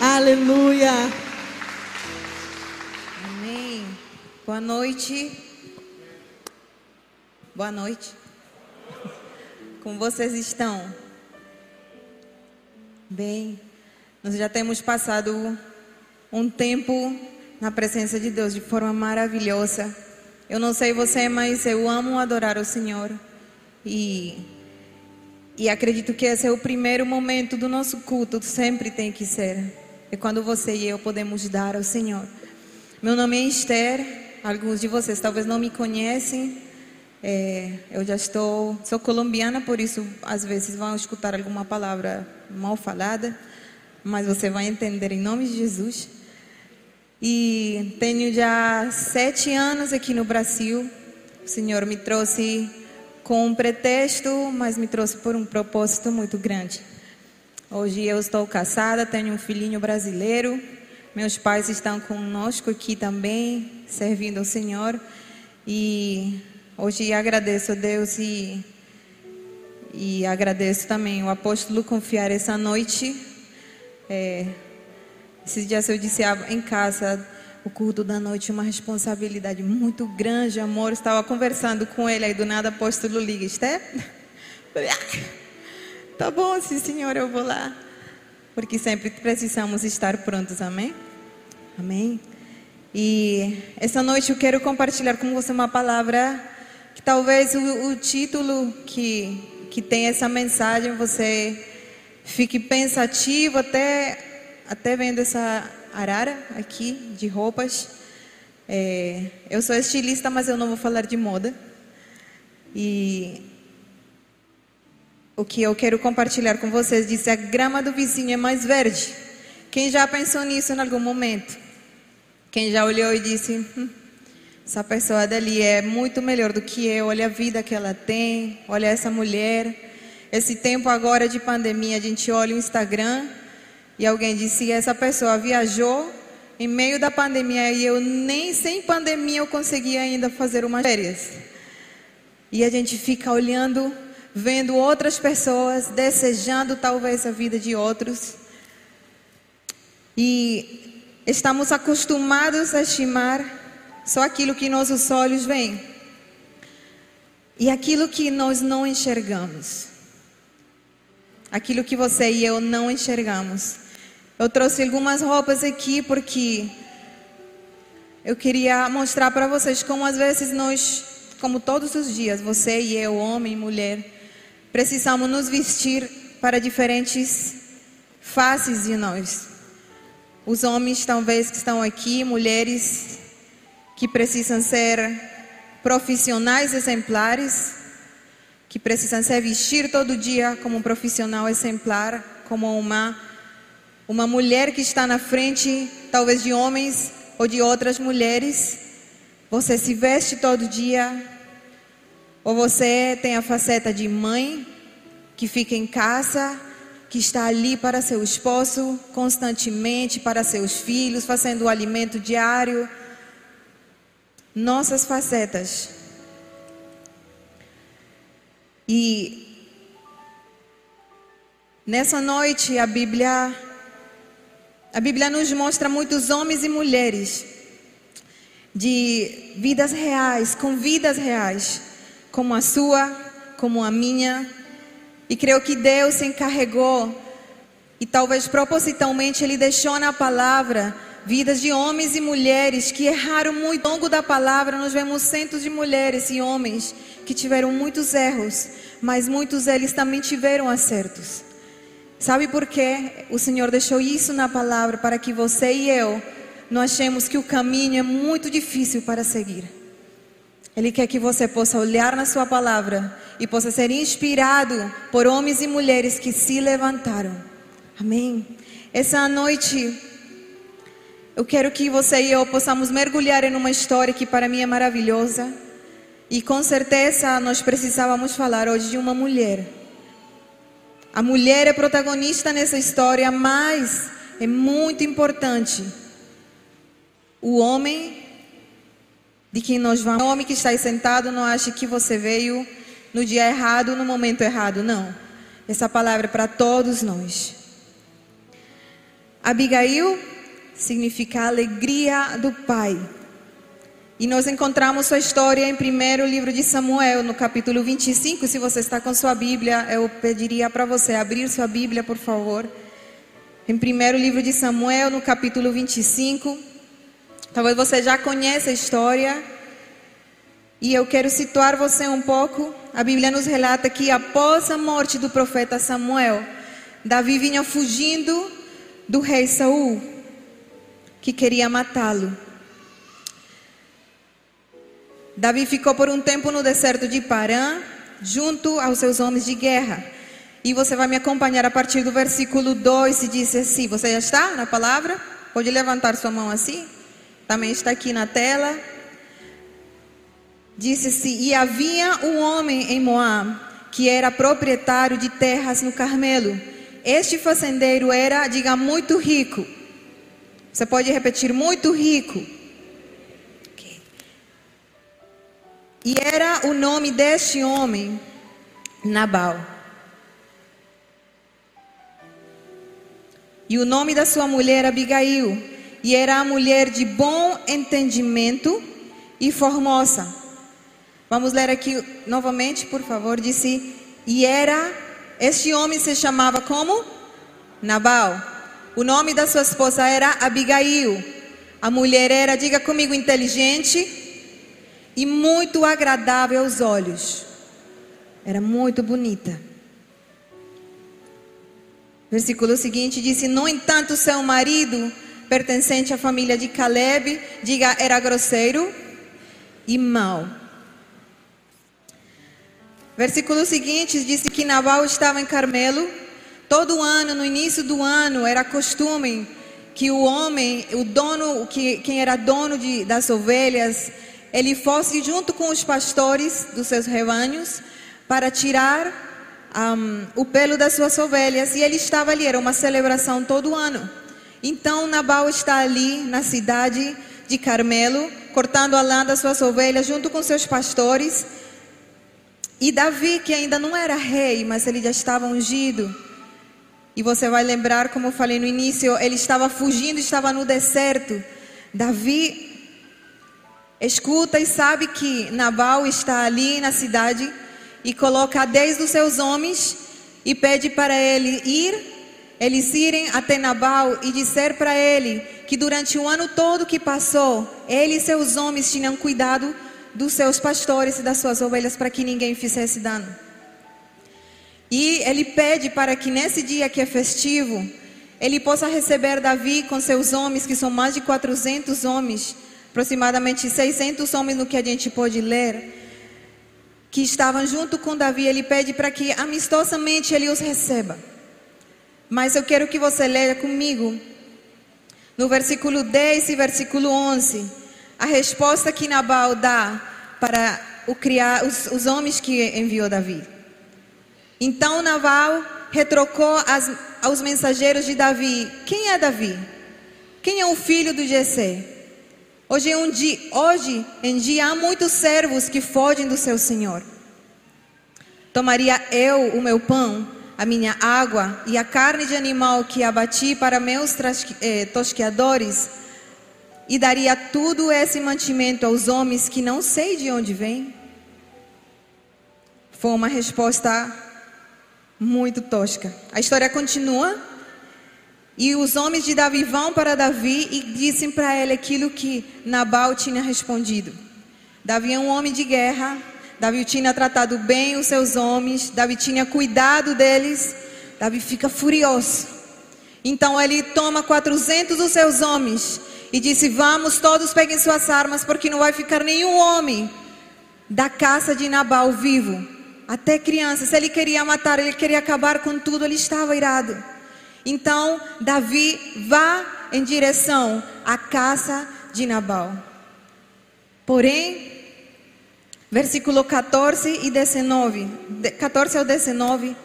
Aleluia. Amém. Boa noite. Boa noite. Como vocês estão? Bem, nós já temos passado um tempo na presença de Deus de forma maravilhosa. Eu não sei você, mas eu amo adorar o Senhor. E, e acredito que esse é o primeiro momento do nosso culto, sempre tem que ser. É quando você e eu podemos dar ao Senhor. Meu nome é Esther, alguns de vocês talvez não me conhecem. É, eu já estou, sou colombiana, por isso às vezes vão escutar alguma palavra mal falada, mas você vai entender em nome de Jesus. E tenho já sete anos aqui no Brasil. O Senhor me trouxe com um pretexto, mas me trouxe por um propósito muito grande. Hoje eu estou casada, tenho um filhinho brasileiro. Meus pais estão conosco aqui também, servindo ao Senhor. E hoje agradeço a Deus e, e agradeço também o apóstolo confiar essa noite. É, esses dias eu disse em casa, o culto da noite uma responsabilidade muito grande, amor. Estava conversando com ele aí do nada, apóstolo liga, Esté? Tá bom, sim, senhor, eu vou lá. Porque sempre precisamos estar prontos, amém? Amém. E essa noite eu quero compartilhar com você uma palavra que talvez o, o título que, que tem essa mensagem você fique pensativo até, até vendo essa arara aqui de roupas. É, eu sou estilista, mas eu não vou falar de moda. E o que eu quero compartilhar com vocês diz: a grama do vizinho é mais verde. Quem já pensou nisso em algum momento? Quem já olhou e disse: hum, essa pessoa dali é muito melhor do que eu, olha a vida que ela tem, olha essa mulher. Esse tempo agora de pandemia, a gente olha o Instagram e alguém disse: essa pessoa viajou em meio da pandemia e eu nem sem pandemia eu consegui ainda fazer umas férias. E a gente fica olhando, vendo outras pessoas, desejando talvez a vida de outros. E estamos acostumados a estimar só aquilo que nossos olhos veem. E aquilo que nós não enxergamos. Aquilo que você e eu não enxergamos. Eu trouxe algumas roupas aqui porque eu queria mostrar para vocês como às vezes nós, como todos os dias, você e eu, homem e mulher, precisamos nos vestir para diferentes faces de nós. Os homens talvez que estão aqui, mulheres que precisam ser profissionais exemplares, que precisam se vestir todo dia como um profissional exemplar, como uma uma mulher que está na frente, talvez de homens ou de outras mulheres. Você se veste todo dia, ou você tem a faceta de mãe que fica em casa, que está ali para seu esposo constantemente, para seus filhos, fazendo o alimento diário. Nossas facetas. E nessa noite a Bíblia a Bíblia nos mostra muitos homens e mulheres de vidas reais, com vidas reais, como a sua, como a minha. E creio que Deus se encarregou, e talvez propositalmente Ele deixou na palavra vidas de homens e mulheres que erraram muito. Ao longo da palavra, nós vemos centos de mulheres e homens que tiveram muitos erros, mas muitos deles também tiveram acertos. Sabe por quê? O Senhor deixou isso na palavra para que você e eu não achemos que o caminho é muito difícil para seguir. Ele quer que você possa olhar na sua palavra e possa ser inspirado por homens e mulheres que se levantaram. Amém. Essa noite eu quero que você e eu possamos mergulhar em uma história que para mim é maravilhosa. E com certeza nós precisávamos falar hoje de uma mulher a mulher é protagonista nessa história, mas é muito importante o homem de quem nós vamos. O homem que está aí sentado não ache que você veio no dia errado, no momento errado. Não. Essa palavra é para todos nós. Abigail significa alegria do pai. E nós encontramos sua história em primeiro livro de Samuel, no capítulo 25. Se você está com sua Bíblia, eu pediria para você abrir sua Bíblia, por favor. Em primeiro livro de Samuel, no capítulo 25. Talvez você já conheça a história. E eu quero situar você um pouco. A Bíblia nos relata que após a morte do profeta Samuel, Davi vinha fugindo do rei Saul, que queria matá-lo. Davi ficou por um tempo no deserto de Parã, junto aos seus homens de guerra. E você vai me acompanhar a partir do versículo 2 e diz assim: Você já está na palavra? Pode levantar sua mão assim? Também está aqui na tela. Disse-se: E havia um homem em Moab que era proprietário de terras no Carmelo. Este fazendeiro era, diga, muito rico. Você pode repetir: muito rico. E era o nome deste homem Nabal. E o nome da sua mulher Abigail. E era mulher de bom entendimento e formosa. Vamos ler aqui novamente, por favor. Disse: E era, este homem se chamava como? Nabal. O nome da sua esposa era Abigail. A mulher era, diga comigo, inteligente e muito agradável aos olhos. Era muito bonita. Versículo seguinte disse: No entanto, seu marido, pertencente à família de Caleb, diga, era grosseiro e mau. Versículo seguinte disse que Nabal estava em Carmelo. Todo ano, no início do ano, era costume que o homem, o dono, que, quem era dono de, das ovelhas, ele fosse junto com os pastores dos seus rebanhos para tirar um, o pelo das suas ovelhas. E ele estava ali, era uma celebração todo ano. Então Nabal está ali na cidade de Carmelo, cortando a lã das suas ovelhas junto com seus pastores. E Davi, que ainda não era rei, mas ele já estava ungido. E você vai lembrar, como eu falei no início, ele estava fugindo, estava no deserto. Davi Escuta e sabe que Nabal está ali na cidade e coloca dez dos seus homens e pede para ele ir, eles irem até Nabal e dizer para ele que durante o ano todo que passou, ele e seus homens tinham cuidado dos seus pastores e das suas ovelhas para que ninguém fizesse dano. E ele pede para que nesse dia que é festivo, ele possa receber Davi com seus homens, que são mais de 400 homens, aproximadamente 600 homens no que a gente pode ler, que estavam junto com Davi. Ele pede para que amistosamente ele os receba. Mas eu quero que você leia comigo, no versículo 10 e versículo 11, a resposta que Nabal dá para o criar, os, os homens que enviou Davi. Então Nabal retrocou as, aos mensageiros de Davi: Quem é Davi? Quem é o filho do Jessé? Hoje, um dia, hoje em dia há muitos servos que fogem do seu Senhor. Tomaria eu o meu pão, a minha água e a carne de animal que abati para meus eh, tosqueadores e daria tudo esse mantimento aos homens que não sei de onde vêm? Foi uma resposta muito tosca. A história continua. E os homens de Davi vão para Davi e dizem para ele aquilo que Nabal tinha respondido. Davi é um homem de guerra. Davi tinha tratado bem os seus homens. Davi tinha cuidado deles. Davi fica furioso. Então ele toma 400 dos seus homens e disse: Vamos, todos peguem suas armas, porque não vai ficar nenhum homem da casa de Nabal vivo. Até crianças. Ele queria matar, ele queria acabar com tudo, ele estava irado. Então Davi vá em direção à casa de Nabal. Porém, versículo 14 e 19, 14 ao 19.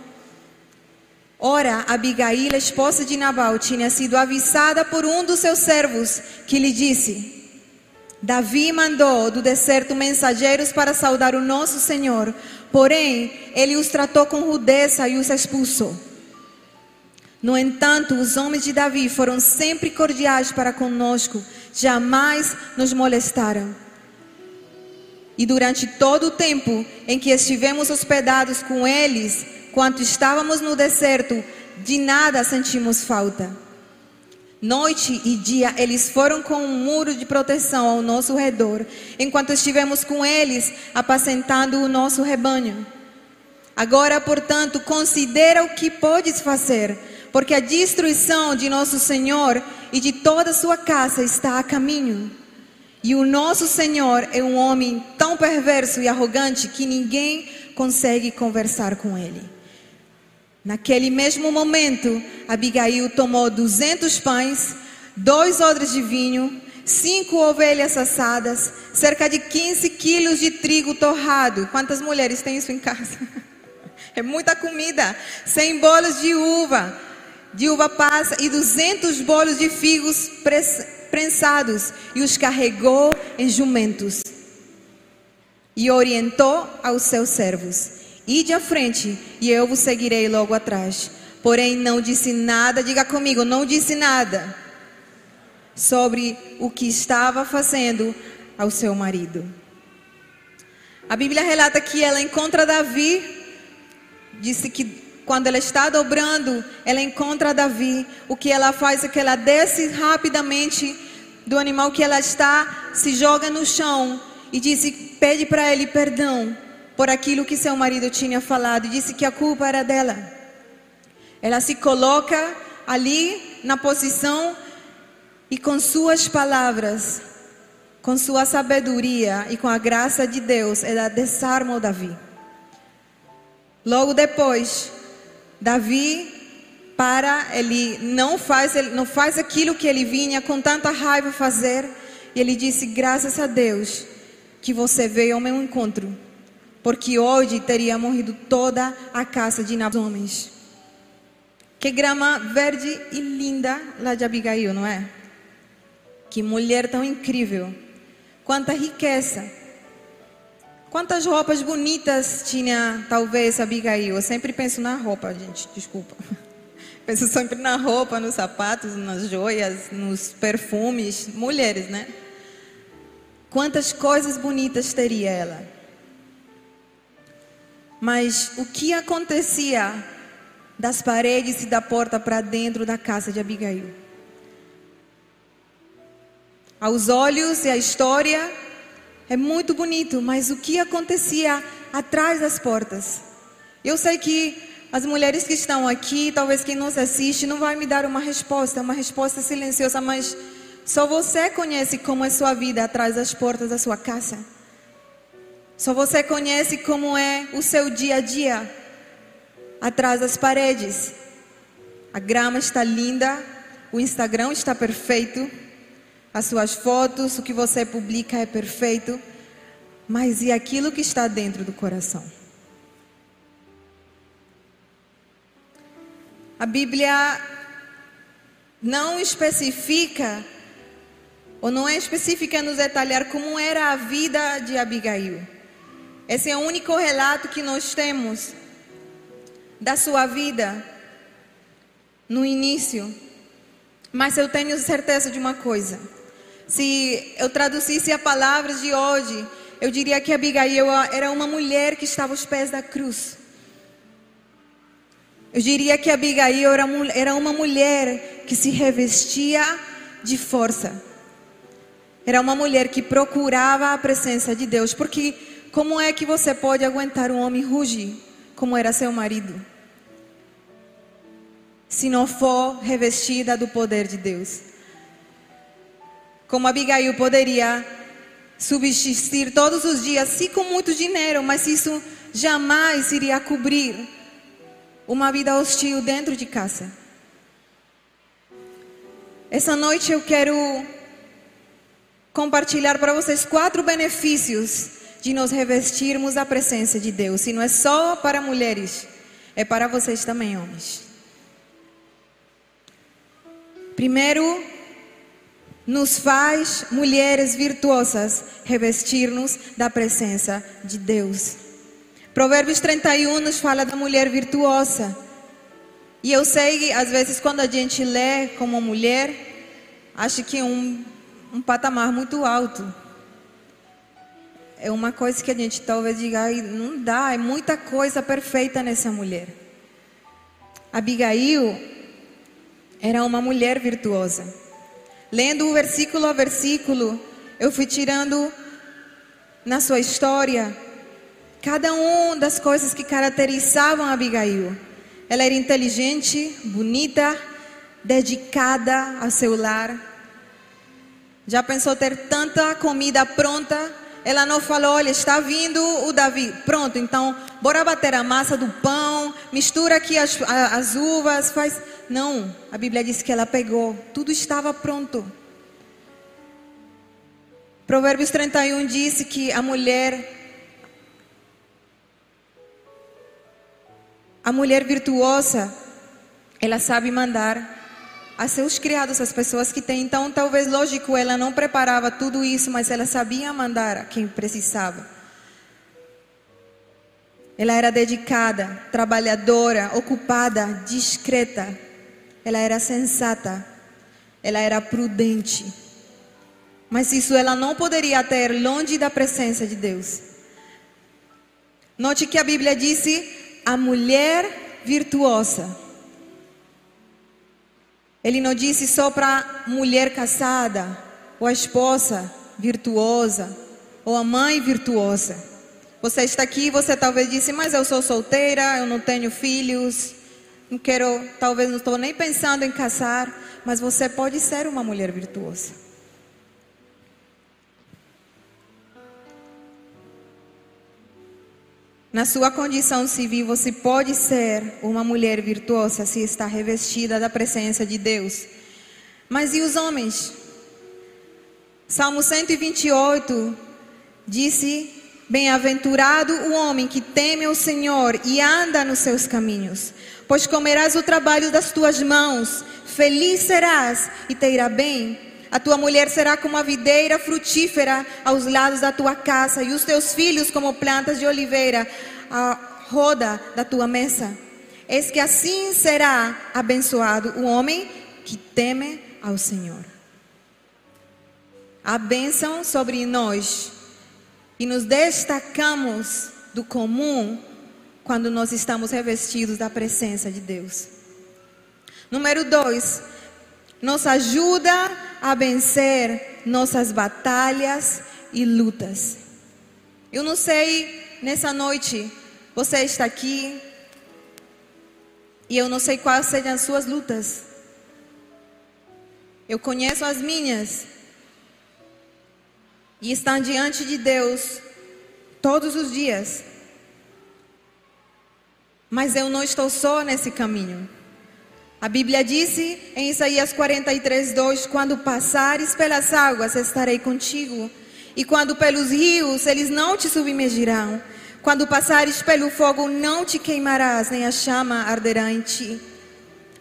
Ora, Abigail, esposa de Nabal, tinha sido avisada por um dos seus servos, que lhe disse: Davi mandou do deserto mensageiros para saudar o nosso Senhor, porém, ele os tratou com rudeza e os expulsou. No entanto, os homens de Davi foram sempre cordiais para conosco, jamais nos molestaram. E durante todo o tempo em que estivemos hospedados com eles, quando estávamos no deserto, de nada sentimos falta. Noite e dia eles foram com um muro de proteção ao nosso redor, enquanto estivemos com eles apacentando o nosso rebanho. Agora, portanto, considera o que podes fazer porque a destruição de nosso Senhor e de toda a sua casa está a caminho. E o nosso Senhor é um homem tão perverso e arrogante que ninguém consegue conversar com ele. Naquele mesmo momento, Abigail tomou duzentos pães, dois odres de vinho, cinco ovelhas assadas, cerca de 15 quilos de trigo torrado. Quantas mulheres têm isso em casa? É muita comida. Cem bolos de uva, de uva passa e duzentos bolos de figos prensados e os carregou em jumentos. E orientou aos seus servos: Ide à frente e eu vos seguirei logo atrás. Porém, não disse nada, diga comigo, não disse nada sobre o que estava fazendo ao seu marido. A Bíblia relata que ela encontra Davi, disse que quando ela está dobrando, ela encontra Davi. O que ela faz é que ela desce rapidamente do animal que ela está, se joga no chão e disse, pede para ele perdão por aquilo que seu marido tinha falado. E disse que a culpa era dela. Ela se coloca ali na posição e com suas palavras, com sua sabedoria e com a graça de Deus, ela desarma o Davi. Logo depois, Davi para, ele não faz, ele não faz aquilo que ele vinha com tanta raiva fazer. E ele disse: Graças a Deus que você veio ao meu encontro, porque hoje teria morrido toda a casa de homens. Que grama verde e linda lá de Abigail, não é? Que mulher tão incrível. Quanta riqueza. Quantas roupas bonitas tinha, talvez, Abigail? Eu sempre penso na roupa, gente, desculpa. Penso sempre na roupa, nos sapatos, nas joias, nos perfumes. Mulheres, né? Quantas coisas bonitas teria ela. Mas o que acontecia das paredes e da porta para dentro da casa de Abigail? Aos olhos e a história é muito bonito, mas o que acontecia atrás das portas? Eu sei que as mulheres que estão aqui, talvez quem nos assiste, não vai me dar uma resposta, uma resposta silenciosa, mas só você conhece como é sua vida atrás das portas da sua casa. Só você conhece como é o seu dia a dia atrás das paredes. A grama está linda, o Instagram está perfeito, as suas fotos, o que você publica é perfeito, mas e aquilo que está dentro do coração? A Bíblia não especifica, ou não é específica nos detalhar como era a vida de Abigail. Esse é o único relato que nós temos da sua vida no início. Mas eu tenho certeza de uma coisa se eu traduzisse a palavra de hoje, eu diria que Abigail era uma mulher que estava aos pés da cruz. Eu diria que Abigail era uma mulher que se revestia de força. Era uma mulher que procurava a presença de Deus. Porque como é que você pode aguentar um homem rugir, como era seu marido? Se não for revestida do poder de Deus como Abigail poderia subsistir todos os dias, sim com muito dinheiro, mas isso jamais iria cobrir uma vida hostil dentro de casa. Essa noite eu quero compartilhar para vocês quatro benefícios de nos revestirmos da presença de Deus. E não é só para mulheres, é para vocês também, homens. Primeiro, nos faz mulheres virtuosas revestir-nos da presença de Deus. Provérbios 31 nos fala da mulher virtuosa. E eu sei que às vezes quando a gente lê como mulher, acho que é um, um patamar muito alto. É uma coisa que a gente talvez diga, não dá, é muita coisa perfeita nessa mulher. Abigail era uma mulher virtuosa. Lendo o versículo a versículo, eu fui tirando na sua história cada uma das coisas que caracterizavam Abigail. Ela era inteligente, bonita, dedicada ao seu lar. Já pensou ter tanta comida pronta? Ela não falou, olha, está vindo o Davi. Pronto, então, bora bater a massa do pão, mistura aqui as, as uvas, faz. Não, a Bíblia diz que ela pegou, tudo estava pronto. Provérbios 31 disse que a mulher A mulher virtuosa, ela sabe mandar a seus criados, as pessoas que têm. Então, talvez, lógico, ela não preparava tudo isso, mas ela sabia mandar a quem precisava. Ela era dedicada, trabalhadora, ocupada, discreta. Ela era sensata. Ela era prudente. Mas isso ela não poderia ter longe da presença de Deus. Note que a Bíblia disse a mulher virtuosa. Ele não disse só para mulher casada, ou a esposa virtuosa, ou a mãe virtuosa. Você está aqui, você talvez disse, mas eu sou solteira, eu não tenho filhos, não quero, talvez não estou nem pensando em casar, mas você pode ser uma mulher virtuosa. Na sua condição civil, você pode ser uma mulher virtuosa se está revestida da presença de Deus. Mas e os homens? Salmo 128 disse: Bem-aventurado o homem que teme o Senhor e anda nos seus caminhos, pois comerás o trabalho das tuas mãos, feliz serás e te irá bem. A tua mulher será como a videira frutífera aos lados da tua casa, e os teus filhos como plantas de oliveira à roda da tua mesa. Eis que assim será abençoado o homem que teme ao Senhor. A bênção sobre nós e nos destacamos do comum quando nós estamos revestidos da presença de Deus. Número dois, nos ajuda a vencer nossas batalhas e lutas. Eu não sei, nessa noite, você está aqui e eu não sei quais sejam as suas lutas. Eu conheço as minhas e estão diante de Deus todos os dias. Mas eu não estou só nesse caminho. A Bíblia disse em Isaías 43, 2: Quando passares pelas águas, estarei contigo, e quando pelos rios, eles não te submergirão. Quando passares pelo fogo, não te queimarás, nem a chama arderá em ti.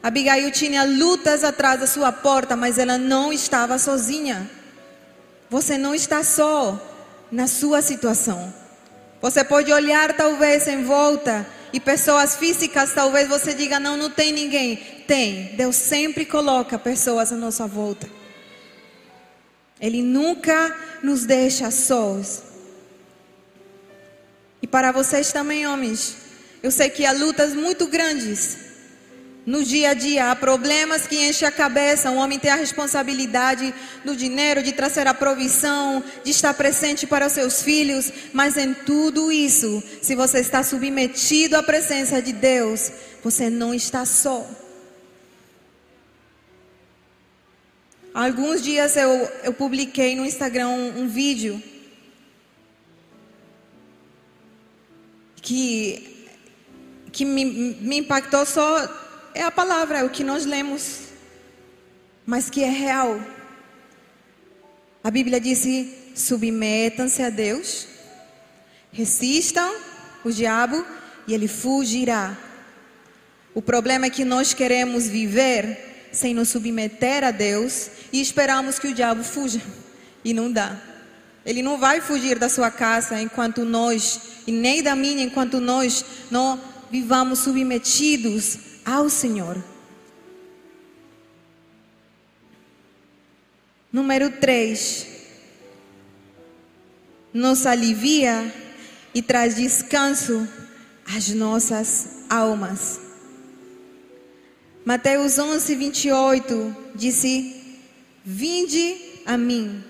Abigail tinha lutas atrás da sua porta, mas ela não estava sozinha. Você não está só na sua situação. Você pode olhar talvez em volta e pessoas físicas, talvez você diga: não, não tem ninguém. Tem. Deus sempre coloca pessoas à nossa volta. Ele nunca nos deixa sós. E para vocês também, homens, eu sei que há lutas muito grandes no dia a dia, há problemas que enchem a cabeça. O homem tem a responsabilidade do dinheiro, de trazer a provisão, de estar presente para os seus filhos. Mas em tudo isso, se você está submetido à presença de Deus, você não está só. Alguns dias eu, eu publiquei no Instagram um, um vídeo que, que me, me impactou só é a palavra, é o que nós lemos, mas que é real. A Bíblia diz: submetam-se a Deus, resistam o diabo e ele fugirá. O problema é que nós queremos viver sem nos submeter a Deus e esperamos que o diabo fuja. E não dá. Ele não vai fugir da sua casa enquanto nós, e nem da minha, enquanto nós não vivamos submetidos ao Senhor. Número 3. Nos alivia e traz descanso às nossas almas. Mateus 11, 28 disse: Vinde a mim,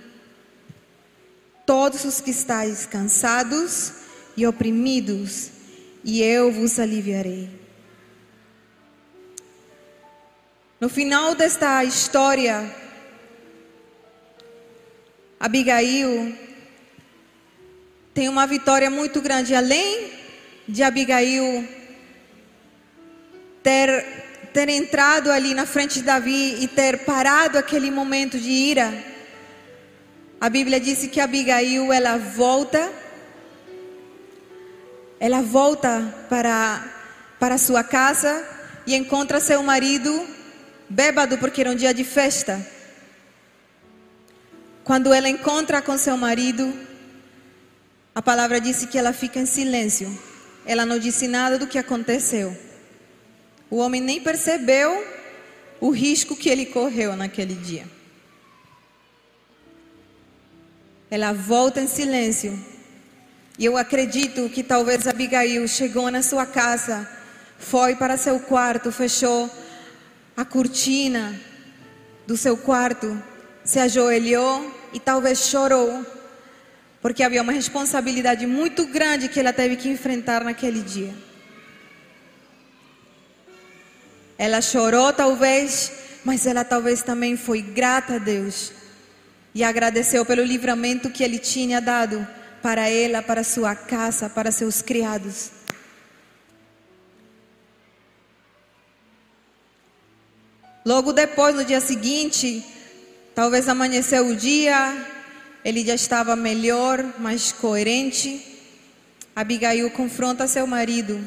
todos os que estáis cansados e oprimidos, e eu vos aliviarei. No final desta história, Abigail tem uma vitória muito grande. Além de Abigail ter, ter entrado ali na frente de Davi e ter parado aquele momento de ira, a Bíblia disse que Abigail ela volta, ela volta para para sua casa e encontra seu marido bêbado porque era um dia de festa. Quando ela encontra com seu marido, a palavra disse que ela fica em silêncio. Ela não disse nada do que aconteceu. O homem nem percebeu o risco que ele correu naquele dia. Ela volta em silêncio. E eu acredito que talvez Abigail chegou na sua casa, foi para seu quarto, fechou a cortina do seu quarto, se ajoelhou e talvez chorou porque havia uma responsabilidade muito grande que ela teve que enfrentar naquele dia. Ela chorou, talvez, mas ela talvez também foi grata a Deus e agradeceu pelo livramento que Ele tinha dado para ela, para sua casa, para seus criados. Logo depois, no dia seguinte, talvez amanheceu o dia, ele já estava melhor, mais coerente. Abigail confronta seu marido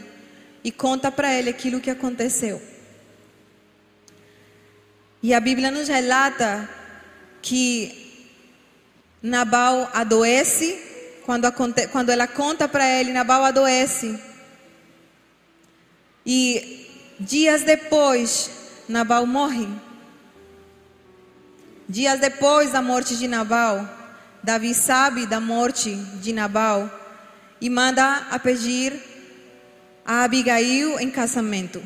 e conta para ele aquilo que aconteceu. E a Bíblia nos relata que Nabal adoece, quando, quando ela conta para ele, Nabal adoece. E dias depois, Nabal morre. Dias depois da morte de Nabal, Davi sabe da morte de Nabal e manda a pedir a Abigail em casamento.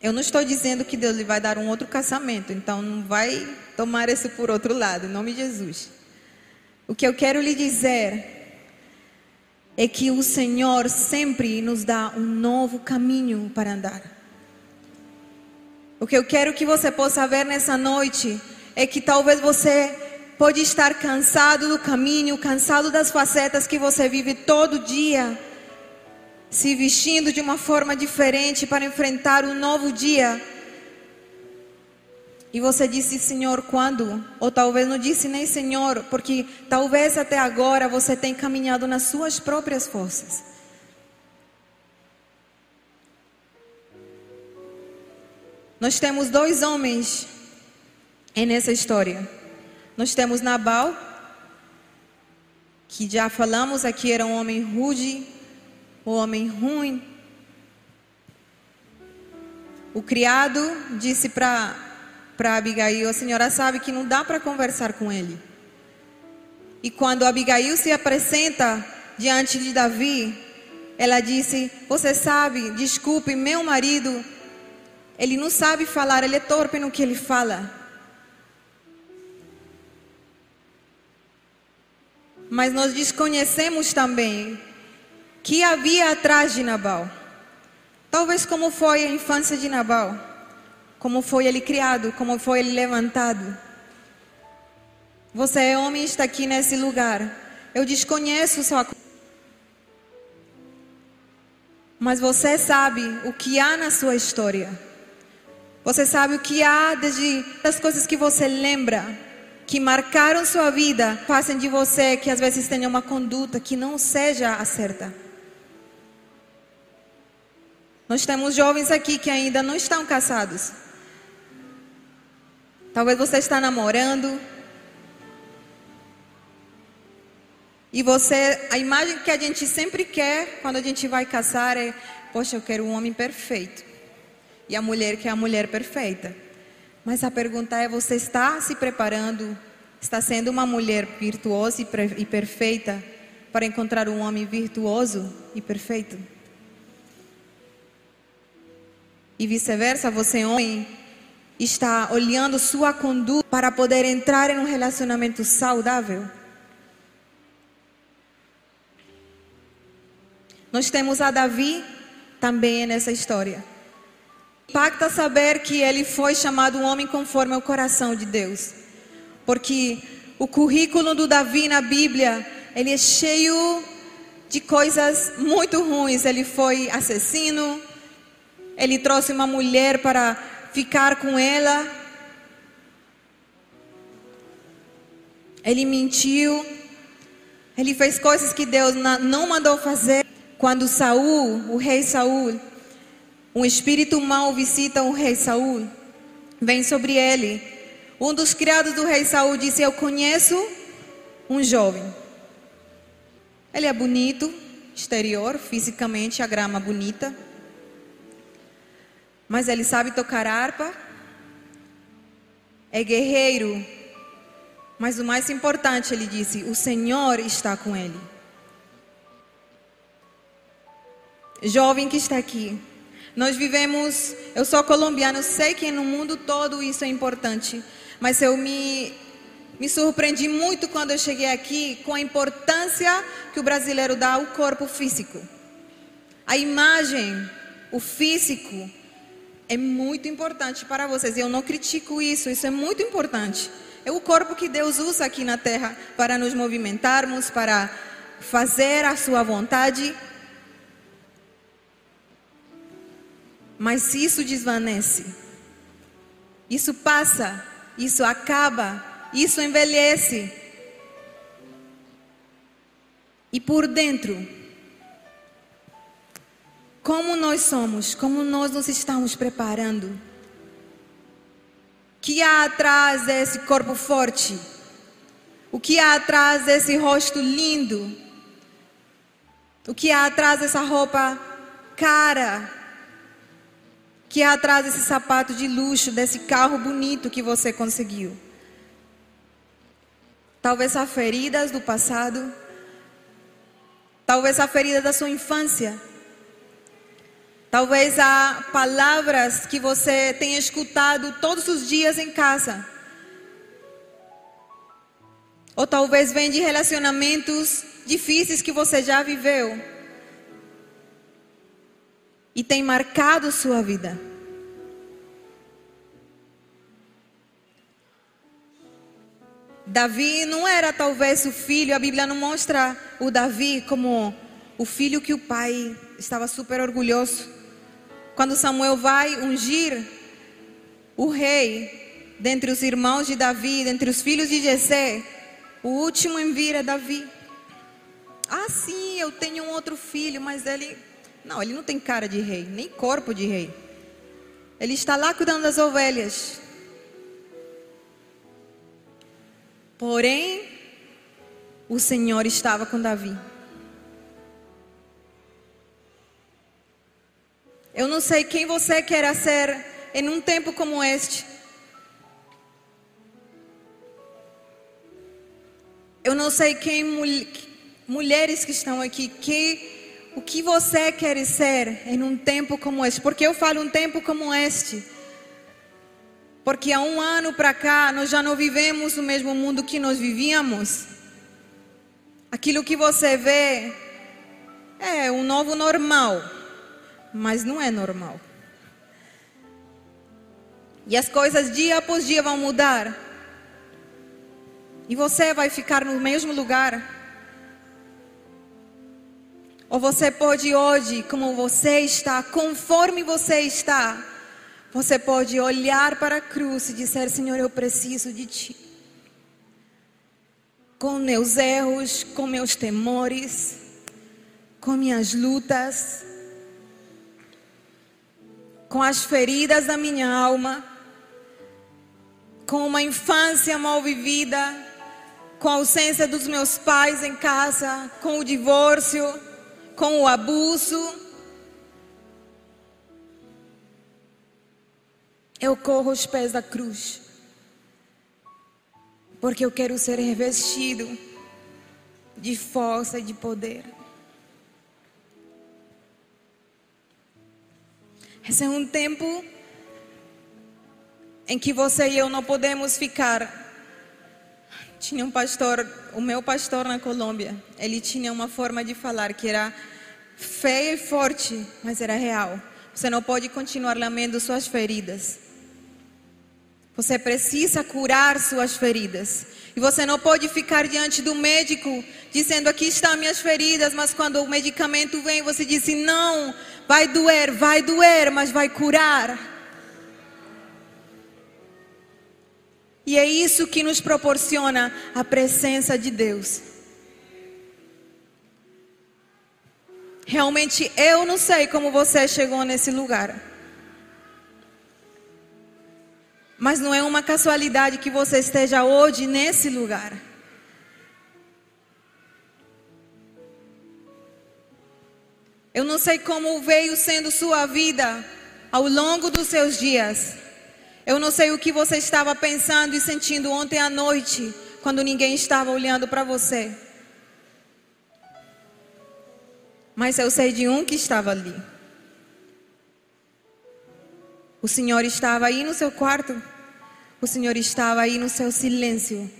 Eu não estou dizendo que Deus lhe vai dar um outro casamento, então não vai tomar isso por outro lado, em nome de Jesus. O que eu quero lhe dizer é que o Senhor sempre nos dá um novo caminho para andar. O que eu quero que você possa ver nessa noite é que talvez você pode estar cansado do caminho, cansado das facetas que você vive todo dia, se vestindo de uma forma diferente para enfrentar um novo dia. E você disse, Senhor, quando? Ou talvez não disse nem Senhor, porque talvez até agora você tenha caminhado nas suas próprias forças. Nós temos dois homens nessa história. Nós temos Nabal, que já falamos aqui era um homem rude, um homem ruim. O criado disse para Abigail: A senhora sabe que não dá para conversar com ele. E quando Abigail se apresenta diante de Davi, ela disse: Você sabe, desculpe, meu marido, ele não sabe falar, ele é torpe no que ele fala. Mas nós desconhecemos também que havia atrás de Nabal. Talvez como foi a infância de Nabal, como foi ele criado, como foi ele levantado. Você é homem e está aqui nesse lugar. Eu desconheço sua mas você sabe o que há na sua história. Você sabe o que há desde as coisas que você lembra que marcaram sua vida façam de você que às vezes tenha uma conduta que não seja a certa. Nós temos jovens aqui que ainda não estão casados. Talvez você está namorando. E você, a imagem que a gente sempre quer quando a gente vai casar é poxa, eu quero um homem perfeito. E a mulher quer a mulher perfeita. Mas a pergunta é: você está se preparando? Está sendo uma mulher virtuosa e perfeita para encontrar um homem virtuoso e perfeito? E vice-versa, você, homem, está olhando sua conduta para poder entrar em um relacionamento saudável? Nós temos a Davi também nessa história. Impacta saber que ele foi chamado um homem conforme ao coração de Deus. Porque o currículo do Davi na Bíblia, ele é cheio de coisas muito ruins. Ele foi assassino, ele trouxe uma mulher para ficar com ela. Ele mentiu. Ele fez coisas que Deus não mandou fazer. Quando Saul, o rei Saul, um espírito mau visita o rei Saul, vem sobre ele. Um dos criados do rei Saul disse: Eu conheço um jovem. Ele é bonito, exterior, fisicamente, a grama bonita. Mas ele sabe tocar harpa, é guerreiro. Mas o mais importante, ele disse: O Senhor está com ele. Jovem que está aqui, nós vivemos, eu sou colombiana, eu sei que no mundo todo isso é importante, mas eu me, me surpreendi muito quando eu cheguei aqui com a importância que o brasileiro dá ao corpo físico. A imagem, o físico, é muito importante para vocês. Eu não critico isso, isso é muito importante. É o corpo que Deus usa aqui na terra para nos movimentarmos, para fazer a sua vontade. Mas se isso desvanece, isso passa, isso acaba, isso envelhece. E por dentro, como nós somos, como nós nos estamos preparando? O que há atrás desse corpo forte? O que há atrás desse rosto lindo? O que há atrás dessa roupa cara? Que há atrás desse sapato de luxo, desse carro bonito que você conseguiu. Talvez há feridas do passado, talvez há feridas da sua infância, talvez há palavras que você tenha escutado todos os dias em casa, ou talvez vem de relacionamentos difíceis que você já viveu e tem marcado sua vida. Davi não era talvez o filho, a Bíblia não mostra o Davi como o filho que o pai estava super orgulhoso. Quando Samuel vai ungir o rei, dentre os irmãos de Davi, dentre os filhos de Jessé, o último em vir é Davi. Ah, sim, eu tenho um outro filho, mas ele não, ele não tem cara de rei, nem corpo de rei. Ele está lá cuidando das ovelhas. Porém, o Senhor estava com Davi. Eu não sei quem você quer ser em um tempo como este. Eu não sei quem mulheres que estão aqui que o que você quer ser em um tempo como este? Porque eu falo um tempo como este. Porque há um ano para cá nós já não vivemos o mesmo mundo que nós vivíamos. Aquilo que você vê é um novo normal, mas não é normal. E as coisas dia após dia vão mudar. E você vai ficar no mesmo lugar. Ou você pode hoje, como você está, conforme você está, você pode olhar para a cruz e dizer: Senhor, eu preciso de Ti. Com meus erros, com meus temores, com minhas lutas, com as feridas da minha alma, com uma infância mal vivida, com a ausência dos meus pais em casa, com o divórcio com o abuso. Eu corro os pés da cruz, porque eu quero ser revestido de força e de poder. Esse é um tempo em que você e eu não podemos ficar tinha um pastor, o meu pastor na Colômbia, ele tinha uma forma de falar que era feia e forte, mas era real. Você não pode continuar lamendo suas feridas. Você precisa curar suas feridas. E você não pode ficar diante do médico dizendo: Aqui estão minhas feridas, mas quando o medicamento vem, você diz: Não, vai doer, vai doer, mas vai curar. E é isso que nos proporciona a presença de Deus. Realmente eu não sei como você chegou nesse lugar. Mas não é uma casualidade que você esteja hoje nesse lugar. Eu não sei como veio sendo sua vida ao longo dos seus dias. Eu não sei o que você estava pensando e sentindo ontem à noite, quando ninguém estava olhando para você. Mas eu sei de um que estava ali. O Senhor estava aí no seu quarto. O Senhor estava aí no seu silêncio.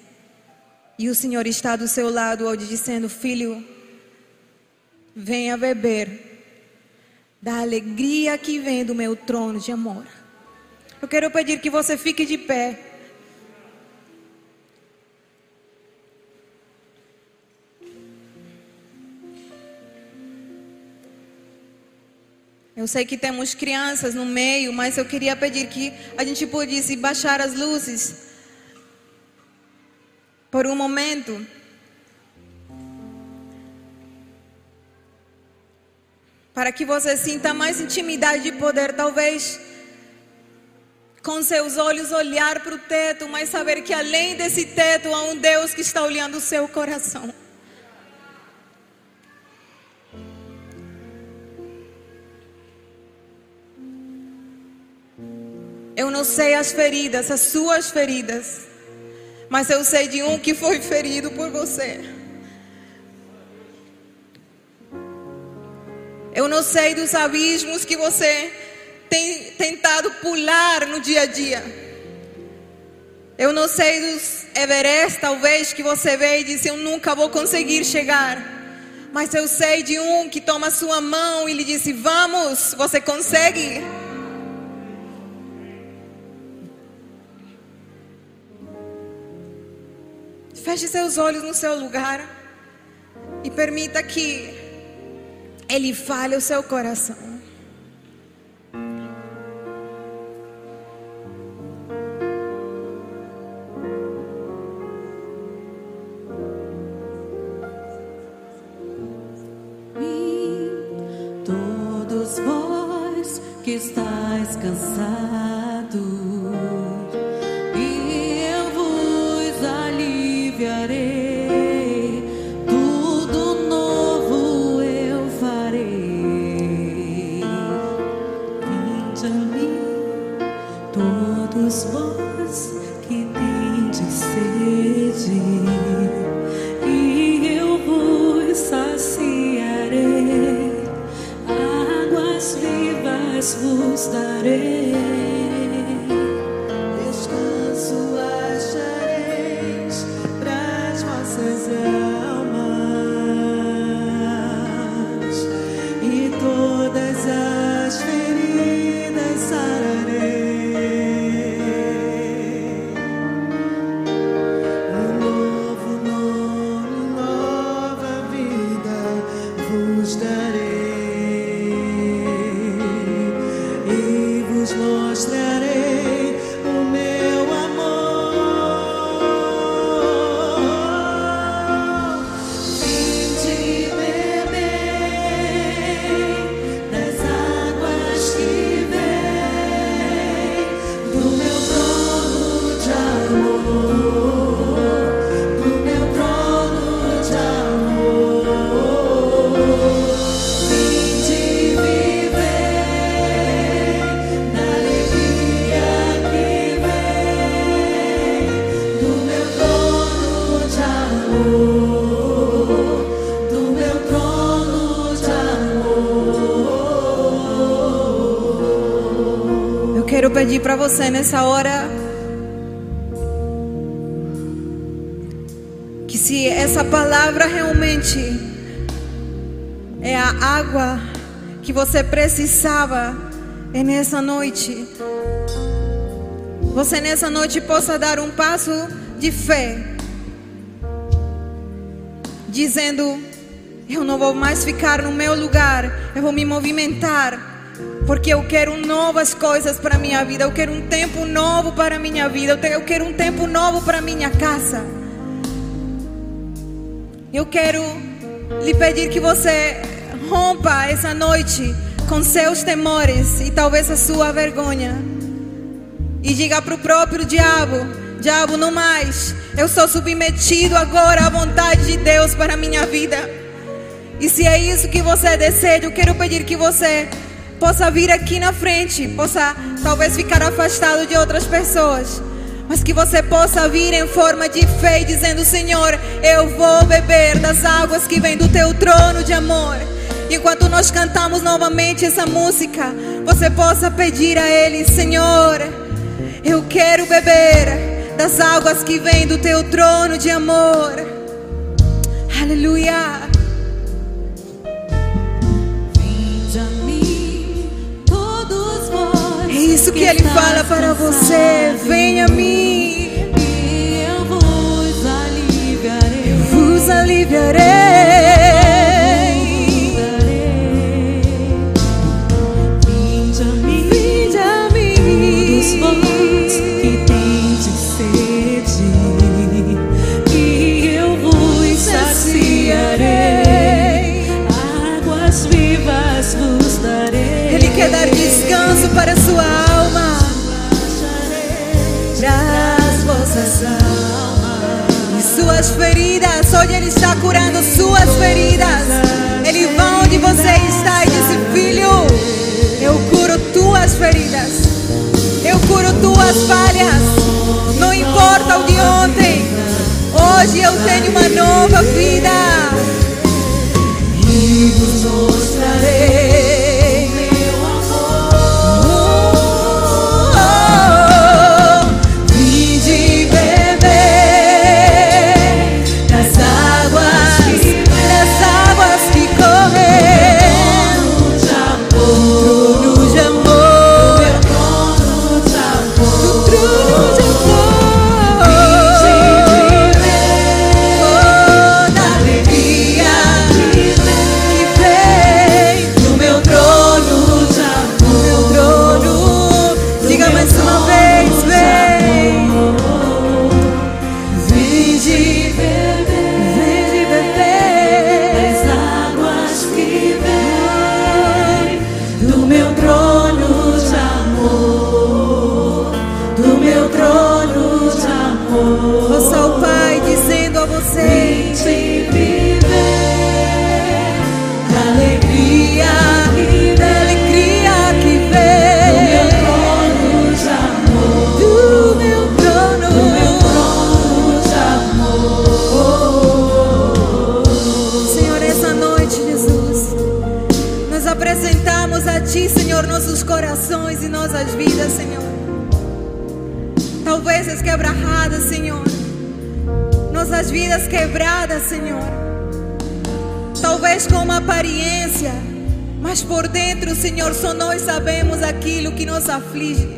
E o Senhor está do seu lado hoje dizendo: Filho, venha beber da alegria que vem do meu trono de amor. Eu quero pedir que você fique de pé. Eu sei que temos crianças no meio, mas eu queria pedir que a gente pudesse baixar as luzes por um momento. Para que você sinta mais intimidade de poder, talvez com seus olhos olhar para o teto, mas saber que além desse teto há um Deus que está olhando o seu coração. Eu não sei as feridas, as suas feridas, mas eu sei de um que foi ferido por você. Eu não sei dos abismos que você tem tentado pular no dia a dia. Eu não sei dos Everest, talvez, que você vê e disse: Eu nunca vou conseguir chegar. Mas eu sei de um que toma sua mão e lhe disse: Vamos, você consegue. Feche seus olhos no seu lugar e permita que Ele fale o seu coração. Pedir para você nessa hora que se essa palavra realmente é a água que você precisava é nessa noite. Você nessa noite possa dar um passo de fé, dizendo: Eu não vou mais ficar no meu lugar, eu vou me movimentar, porque eu quero novas coisas para minha vida, eu quero um tempo novo para minha vida, eu quero um tempo novo para minha casa. Eu quero lhe pedir que você rompa essa noite com seus temores e talvez a sua vergonha. E diga para o próprio diabo: Diabo, não mais. Eu sou submetido agora à vontade de Deus para a minha vida. E se é isso que você deseja, eu quero pedir que você possa vir aqui na frente, possa talvez ficar afastado de outras pessoas, mas que você possa vir em forma de fé, dizendo: Senhor, eu vou beber das águas que vêm do teu trono de amor. Enquanto nós cantamos novamente essa música, você possa pedir a Ele, Senhor, eu quero beber das águas que vêm do teu trono de amor. Aleluia. Fala para você. Venha a mim, E eu vos aliviarei. vos aliviarei. Está curando suas feridas. Ele vai onde você está e disse: Filho, eu curo tuas feridas. Eu curo tuas falhas. Não importa o de ontem. Hoje eu tenho uma nova vida. E vos mostrarei nos aflige.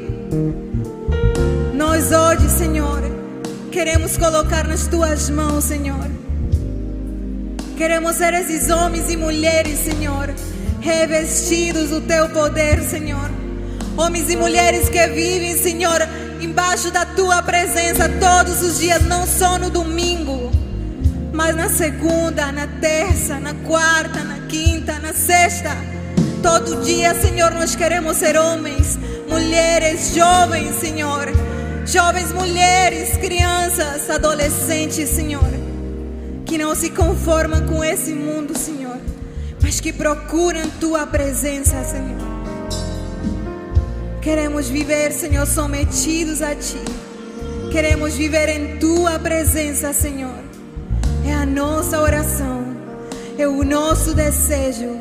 Nós hoje, Senhor, queremos colocar nas tuas mãos, Senhor. Queremos ser esses homens e mulheres, Senhor, revestidos do teu poder, Senhor. Homens e mulheres que vivem, Senhor, embaixo da tua presença todos os dias, não só no domingo, mas na segunda, na terça, na quarta, na quinta, na sexta. Todo dia, Senhor, nós queremos ser homens, mulheres, jovens, Senhor. Jovens, mulheres, crianças, adolescentes, Senhor que não se conformam com esse mundo, Senhor, mas que procuram tua presença, Senhor. Queremos viver, Senhor, sometidos a ti. Queremos viver em tua presença, Senhor. É a nossa oração, é o nosso desejo.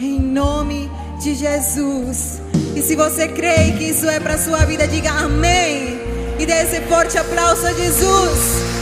Em nome de Jesus. E se você crê que isso é para sua vida, diga amém. E dê esse forte aplauso a Jesus.